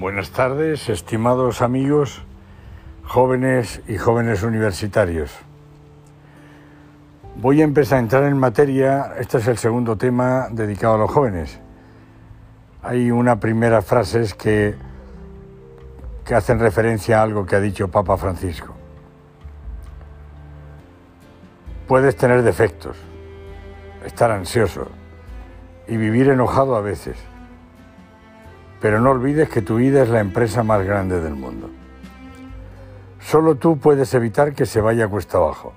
Buenas tardes, estimados amigos, jóvenes y jóvenes universitarios. Voy a empezar a entrar en materia, este es el segundo tema dedicado a los jóvenes. Hay una primera frase que, que hacen referencia a algo que ha dicho Papa Francisco. Puedes tener defectos, estar ansioso y vivir enojado a veces pero no olvides que tu vida es la empresa más grande del mundo. Solo tú puedes evitar que se vaya cuesta abajo.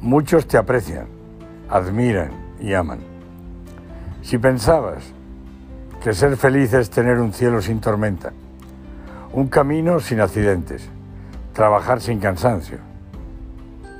Muchos te aprecian, admiran y aman. Si pensabas que ser feliz es tener un cielo sin tormenta, un camino sin accidentes, trabajar sin cansancio,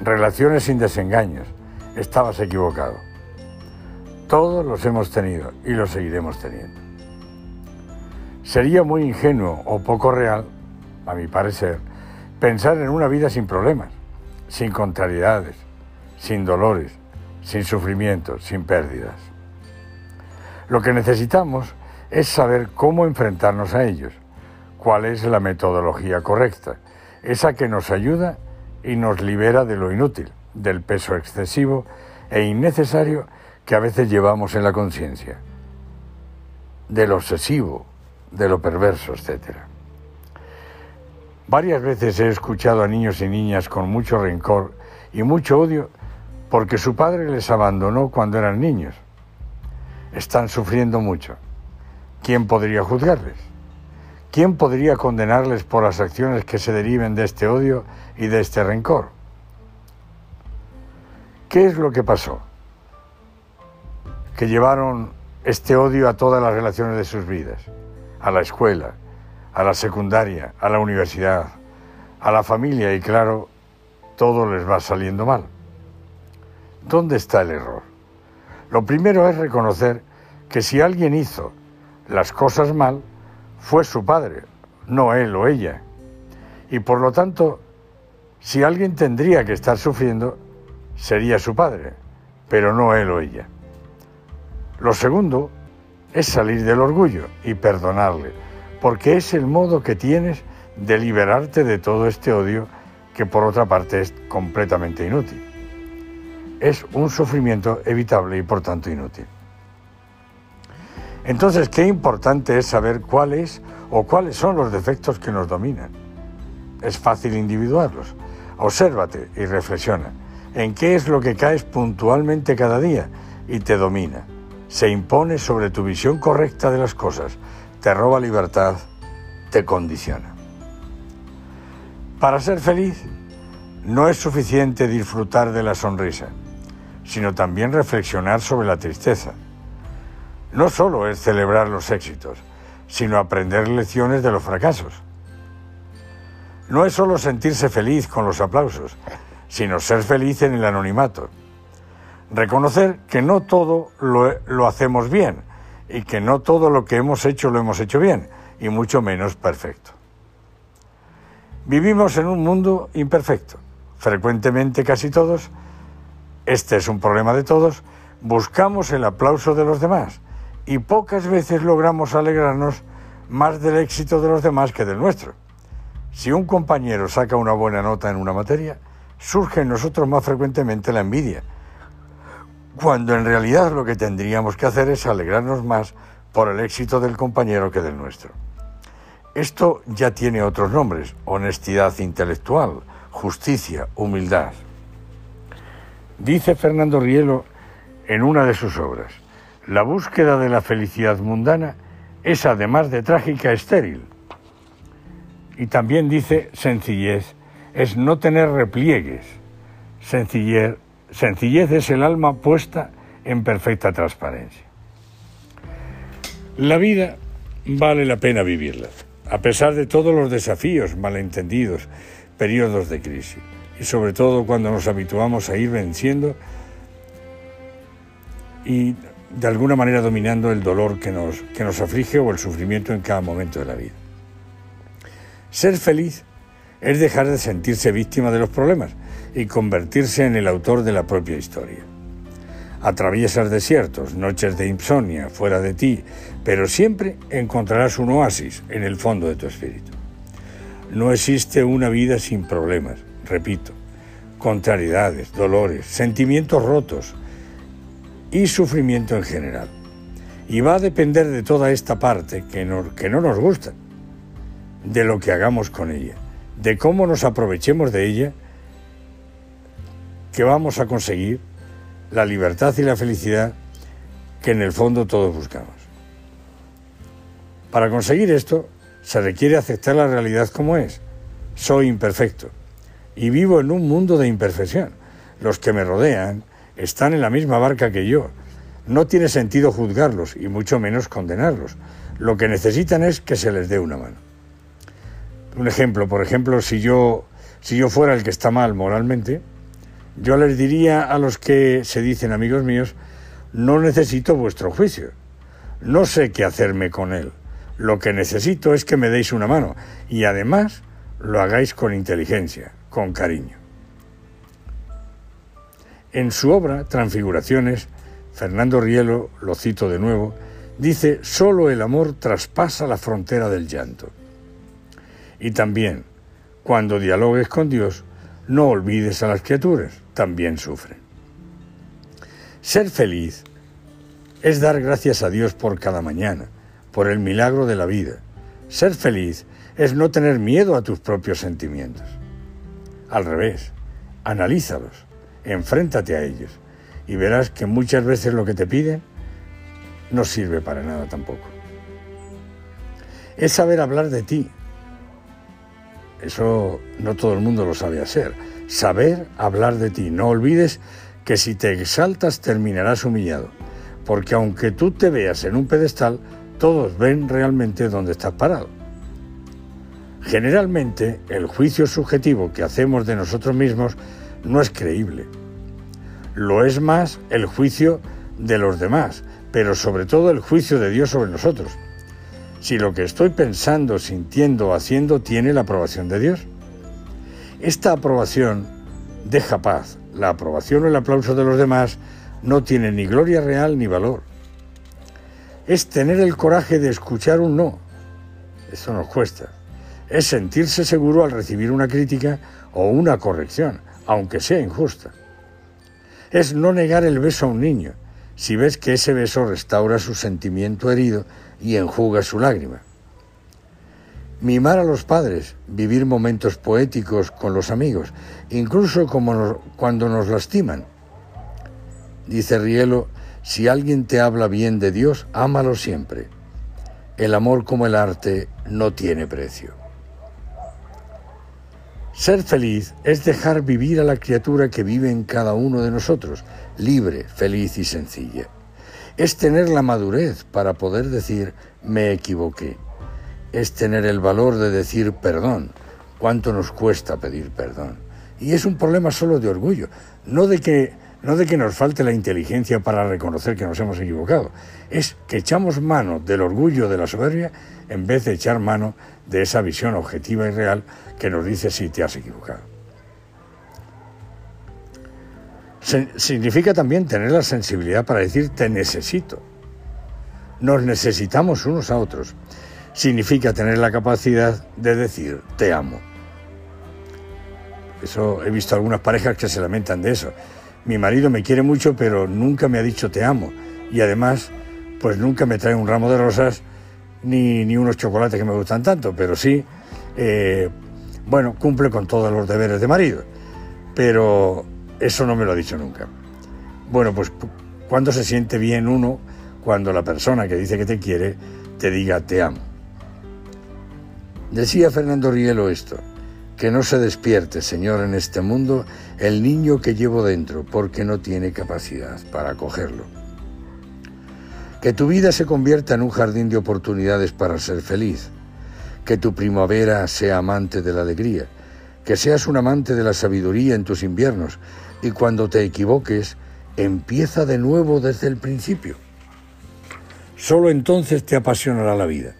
relaciones sin desengaños, estabas equivocado. Todos los hemos tenido y los seguiremos teniendo. Sería muy ingenuo o poco real, a mi parecer, pensar en una vida sin problemas, sin contrariedades, sin dolores, sin sufrimientos, sin pérdidas. Lo que necesitamos es saber cómo enfrentarnos a ellos, cuál es la metodología correcta, esa que nos ayuda y nos libera de lo inútil, del peso excesivo e innecesario que a veces llevamos en la conciencia, del obsesivo, de lo perverso, etc. Varias veces he escuchado a niños y niñas con mucho rencor y mucho odio porque su padre les abandonó cuando eran niños. Están sufriendo mucho. ¿Quién podría juzgarles? ¿Quién podría condenarles por las acciones que se deriven de este odio y de este rencor? ¿Qué es lo que pasó? Que llevaron este odio a todas las relaciones de sus vidas a la escuela, a la secundaria, a la universidad, a la familia y claro, todo les va saliendo mal. ¿Dónde está el error? Lo primero es reconocer que si alguien hizo las cosas mal, fue su padre, no él o ella. Y por lo tanto, si alguien tendría que estar sufriendo, sería su padre, pero no él o ella. Lo segundo es salir del orgullo y perdonarle, porque es el modo que tienes de liberarte de todo este odio que por otra parte es completamente inútil. Es un sufrimiento evitable y por tanto inútil. Entonces, qué importante es saber cuáles o cuáles son los defectos que nos dominan. Es fácil individuarlos. Obsérvate y reflexiona en qué es lo que caes puntualmente cada día y te domina se impone sobre tu visión correcta de las cosas, te roba libertad, te condiciona. Para ser feliz no es suficiente disfrutar de la sonrisa, sino también reflexionar sobre la tristeza. No solo es celebrar los éxitos, sino aprender lecciones de los fracasos. No es solo sentirse feliz con los aplausos, sino ser feliz en el anonimato Reconocer que no todo lo, hacemos bien y que no todo lo que hemos hecho lo hemos hecho bien, y mucho menos perfecto. Vivimos en un mundo imperfecto. Frecuentemente casi todos, este es un problema de todos, buscamos el aplauso de los demás y pocas veces logramos alegrarnos más del éxito de los demás que del nuestro. Si un compañero saca una buena nota en una materia, surge en nosotros más frecuentemente la envidia cuando en realidad lo que tendríamos que hacer es alegrarnos más por el éxito del compañero que del nuestro. Esto ya tiene otros nombres, honestidad intelectual, justicia, humildad. Dice Fernando Rielo en una de sus obras, la búsqueda de la felicidad mundana es además de trágica estéril. Y también dice sencillez, es no tener repliegues. Sencillez Sencillez es el alma puesta en perfecta transparencia. La vida vale la pena vivirla, a pesar de todos los desafíos, malentendidos, periodos de crisis, y sobre todo cuando nos habituamos a ir venciendo y de alguna manera dominando el dolor que nos, que nos aflige o el sufrimiento en cada momento de la vida. Ser feliz es dejar de sentirse víctima de los problemas y convertirse en el autor de la propia historia. Atraviesas desiertos, noches de insomnia fuera de ti, pero siempre encontrarás un oasis en el fondo de tu espíritu. No existe una vida sin problemas, repito, contrariedades, dolores, sentimientos rotos y sufrimiento en general. Y va a depender de toda esta parte que no, que no nos gusta, de lo que hagamos con ella, de cómo nos aprovechemos de ella, que vamos a conseguir la libertad y la felicidad que en el fondo todos buscamos. Para conseguir esto se requiere aceptar la realidad como es. Soy imperfecto y vivo en un mundo de imperfección. Los que me rodean están en la misma barca que yo. No tiene sentido juzgarlos y mucho menos condenarlos. Lo que necesitan es que se les dé una mano. Un ejemplo, por ejemplo, si yo, si yo fuera el que está mal moralmente, yo les diría a los que se dicen amigos míos, no necesito vuestro juicio, no sé qué hacerme con él, lo que necesito es que me deis una mano y además lo hagáis con inteligencia, con cariño. En su obra Transfiguraciones, Fernando Rielo, lo cito de nuevo, dice, solo el amor traspasa la frontera del llanto. Y también, cuando dialogues con Dios, no olvides a las criaturas, también sufren. Ser feliz es dar gracias a Dios por cada mañana, por el milagro de la vida. Ser feliz es no tener miedo a tus propios sentimientos. Al revés, analízalos, enfréntate a ellos y verás que muchas veces lo que te piden no sirve para nada tampoco. Es saber hablar de ti. Eso no todo el mundo lo sabe hacer. Saber hablar de ti. No olvides que si te exaltas terminarás humillado, porque aunque tú te veas en un pedestal, todos ven realmente dónde estás parado. Generalmente, el juicio subjetivo que hacemos de nosotros mismos no es creíble. Lo es más el juicio de los demás, pero sobre todo el juicio de Dios sobre nosotros. Si lo que estoy pensando, sintiendo o haciendo tiene la aprobación de Dios. Esta aprobación deja paz. La aprobación o el aplauso de los demás no tiene ni gloria real ni valor. Es tener el coraje de escuchar un no. Eso nos cuesta. Es sentirse seguro al recibir una crítica o una corrección, aunque sea injusta. Es no negar el beso a un niño, si ves que ese beso restaura su sentimiento herido y enjuga su lágrima. Mimar a los padres, vivir momentos poéticos con los amigos, incluso cuando nos lastiman. Dice Rielo, si alguien te habla bien de Dios, ámalo siempre. El amor como el arte no tiene precio. Ser feliz es dejar vivir a la criatura que vive en cada uno de nosotros, libre, feliz y sencilla. Es tener la madurez para poder decir me equivoqué es tener el valor de decir perdón. ¿Cuánto nos cuesta pedir perdón? Y es un problema solo de orgullo, no de que no de que nos falte la inteligencia para reconocer que nos hemos equivocado, es que echamos mano del orgullo de la soberbia en vez de echar mano de esa visión objetiva y real que nos dice si te has equivocado. significa también tener la sensibilidad para decir te necesito. Nos necesitamos unos a otros significa tener la capacidad de decir te amo. Eso he visto algunas parejas que se lamentan de eso. Mi marido me quiere mucho, pero nunca me ha dicho te amo. Y además, pues nunca me trae un ramo de rosas ni, ni unos chocolates que me gustan tanto, pero sí, eh, bueno, cumple con todos los deberes de marido. Pero eso no me lo ha dicho nunca. Bueno, pues cuando se siente bien uno, cuando la persona que dice que te quiere te diga te amo. Decía Fernando Rielo esto, que no se despierte, Señor, en este mundo el niño que llevo dentro, porque no tiene capacidad para acogerlo. Que tu vida se convierta en un jardín de oportunidades para ser feliz. Que tu primavera sea amante de la alegría. Que seas un amante de la sabiduría en tus inviernos. Y cuando te equivoques, empieza de nuevo desde el principio. Solo entonces te apasionará la vida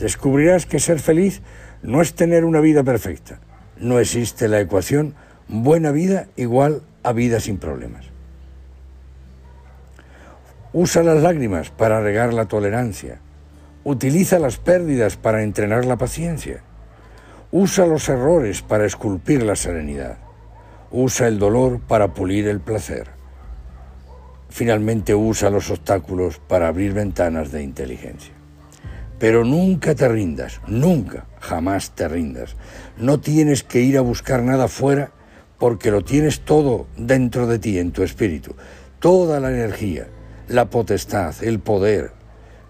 descubrirás que ser feliz no es tener una vida perfecta. No existe la ecuación buena vida igual a vida sin problemas. Usa las lágrimas para regar la tolerancia. Utiliza las pérdidas para entrenar la paciencia. Usa los errores para esculpir la serenidad. Usa el dolor para pulir el placer. Finalmente usa los obstáculos para abrir ventanas de inteligencia. Pero nunca te rindas, nunca, jamás te rindas. No tienes que ir a buscar nada fuera porque lo tienes todo dentro de ti, en tu espíritu. Toda la energía, la potestad, el poder,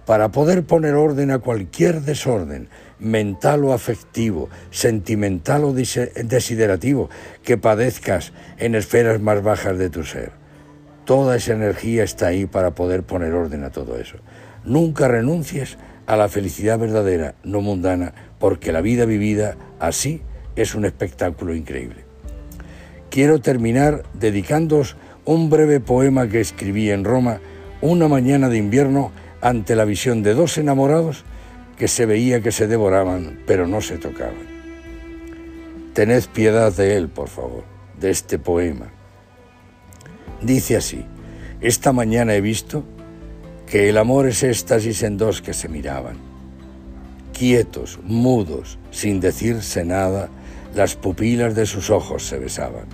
para poder poner orden a cualquier desorden mental o afectivo, sentimental o desiderativo que padezcas en esferas más bajas de tu ser. Toda esa energía está ahí para poder poner orden a todo eso. Nunca renuncies a la felicidad verdadera, no mundana, porque la vida vivida así es un espectáculo increíble. Quiero terminar dedicándoos un breve poema que escribí en Roma una mañana de invierno ante la visión de dos enamorados que se veía que se devoraban, pero no se tocaban. Tened piedad de él, por favor, de este poema. Dice así, esta mañana he visto que el amor es éxtasis en dos que se miraban. Quietos, mudos, sin decirse nada, las pupilas de sus ojos se besaban.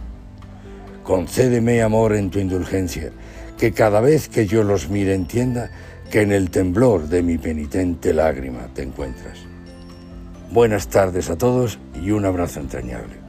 Concédeme amor en tu indulgencia, que cada vez que yo los mire entienda que en el temblor de mi penitente lágrima te encuentras. Buenas tardes a todos y un abrazo entrañable.